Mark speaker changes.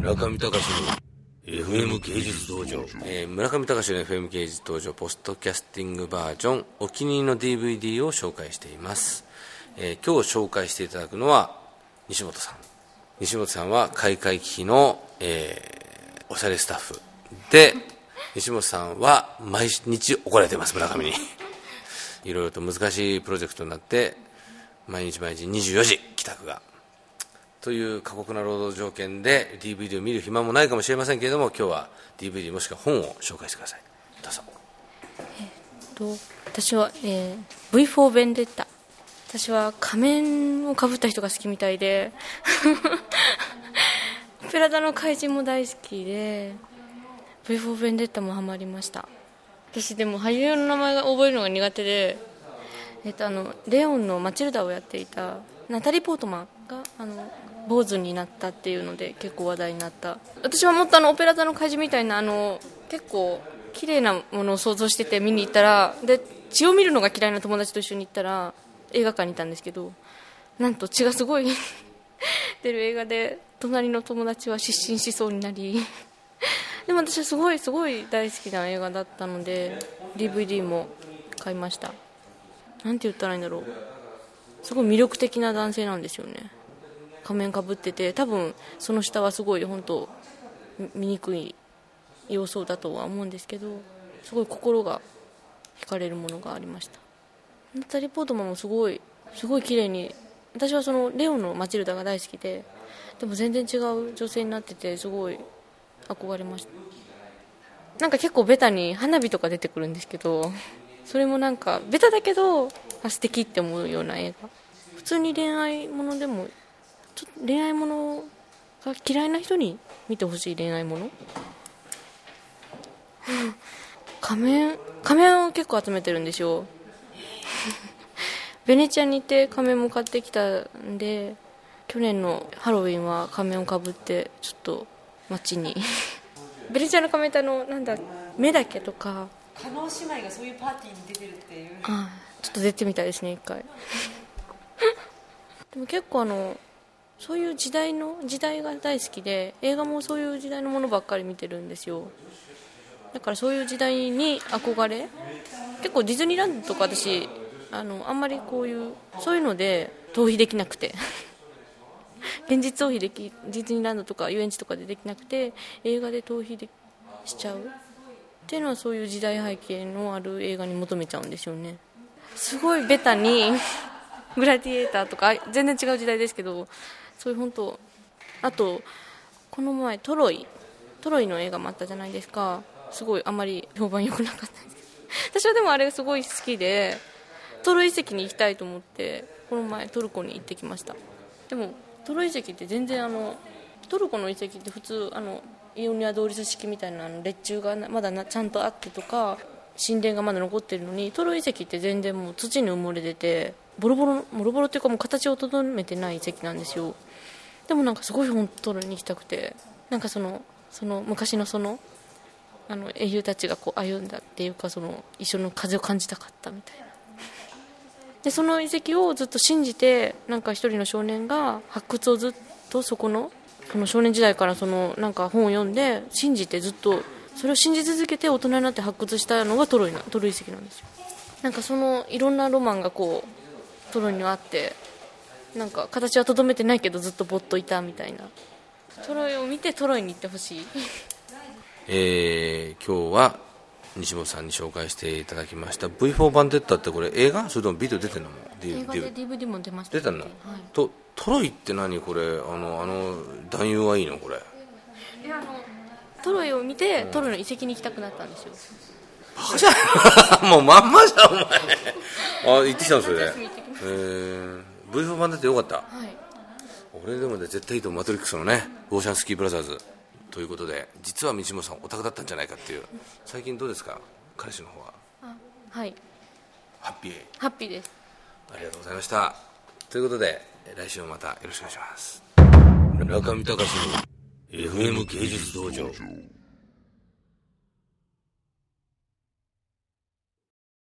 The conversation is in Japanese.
Speaker 1: 村上隆の FM 芸術道場、えー村上隆の FM 芸術道場ポストキャスティングバージョンお気に入りの DVD を紹介しています、えー今日紹介していただくのは西本さん。西本さんは開会機の、えーおしゃれスタッフ。で西本さんは毎日怒られてます村上に。いろいろと難しいプロジェクトになって毎日毎日24時帰宅が。という過酷な労働条件で DVD を見る暇もないかもしれませんけれども今日は DVD もしくは本を紹介してください。どうぞ。
Speaker 2: えっと私は、えー V4 ベンデッタ。私は仮面をかぶった人が好きみたいで オペラ座の怪人も大好きで V4 ベンデッタもハマりました。私でも俳優の名前が覚えるのが苦手で、えっと、あのレオンのマチルダをやっていたナタリー・ポートマンがあの坊主になったっていうので結構話題になった。私はもっとあのオペラ座の怪人みたいなあの結構綺麗なものを想像してて見に行ったらで血を見るのが嫌いな友達と一緒に行ったら映画館にいたんですけどなんと血がすごい 出る映画で隣の友達は失神しそうになり。でも私はすごいすごい大好きな映画だったので DVD も買いました。なんて言ったらいいんだろう。すごい魅力的な男性なんですよね。仮面かぶってて多分その下はすごい本当み醜い様相だとは思うんですけどすごい心が惹かれるものがありました。ナタリー・ポートマンもすごいすごい綺麗に私はそのレオのマチルダが大好きででも全然違う女性になっててすごい憧れました。なんか結構ベタに花火とか出てくるんですけどそれもなんかベタだけどあ素敵って思うような映画。普通に恋愛ものでもちょっと恋愛ものが嫌いな人に見てほしい恋愛もの 仮面仮面を結構集めてるんですよ。ベネチアに行って仮面も買ってきたんで去年のハロウィンは仮面をかぶってちょっと街に。ベネチアの仮面ってあのなんだ目だけとか。
Speaker 3: 加納姉妹がそういうパーティーに出てるっていう。
Speaker 2: あちょっと出てみたいですね一回。でも結構あのそういう時代の時代が大好きで映画もそういう時代のものばっかり見てるんですよ。だからそういう時代に憧れ結構ディズニーランドとか私あのあんまりこういうそういうので逃避できなくて。現実逃避できディズニーランドとか遊園地とかでできなくて映画で逃避でしちゃう。っていうのはそういう時代背景のある映画に求めちゃうんですよね。すごいベタに グラディエーターとか全然違う時代ですけどそういう本当あとこの前トロイトロイの映画もあったじゃないですか。すごいあまり評判良くなかったです。私はでもあれすごい好きでトロイ遺跡に行きたいと思ってこの前トルコに行ってきました。でもトロイ遺跡って全然あのトルコの遺跡って普通あのイオニア同率式みたいなの列柱がまだなちゃんとあってとか神殿がまだ残ってるのにトロイ遺跡って全然もう土に埋もれててボロボロボロボロっていうかもう形を整めてない遺跡なんですよ。でもなんかすごい本当に行きたくて。なんかそのその昔のそのあの英雄たちがこう歩んだっていうかその一緒の風を感じたかったみたいな。でその遺跡をずっと信じてなんか一人の少年が発掘をずっとそこのその少年時代からそのなんか本を読んで信じてずっとそれを信じ続けて大人になって発掘したのがトロイなトロイ遺跡なんですよ。なんかそのいろんなロマンがこうトロイにはあってなんか形はとどめてないけどずっとぼっといたみたいな。トロイを見てトロイに行ってほしい。
Speaker 1: えー今日は西本さんに紹介していただきました。V4 バンデッタってこれ映画？それともビデオ出てんのも？
Speaker 2: 映画で DVD も出ました
Speaker 1: 出たの、
Speaker 2: はい。
Speaker 1: とトロイって何これ？あのあの男優はいいのこれ？
Speaker 2: であのトロイを見てトロイの遺跡に行きたくなったんですよ。
Speaker 1: バカじゃない？もうまんまじゃんお前。あ行ってきたのそれ。で
Speaker 2: 夏休み行って。きま
Speaker 1: えー、V4 バンデッタよかった。
Speaker 2: はい。
Speaker 1: 俺でもね絶対いいと思う。マトリックスのねオーシャンスキーブラザーズ。ということで実は道本さんオタクだったんじゃないかっていう。最近どうですか？彼氏の方は。
Speaker 2: あはい。
Speaker 1: ハッピー。
Speaker 2: ハッピーです。
Speaker 1: ありがとうございました。ということで来週もまたよろしくお願いします。村上隆の FM 芸術道場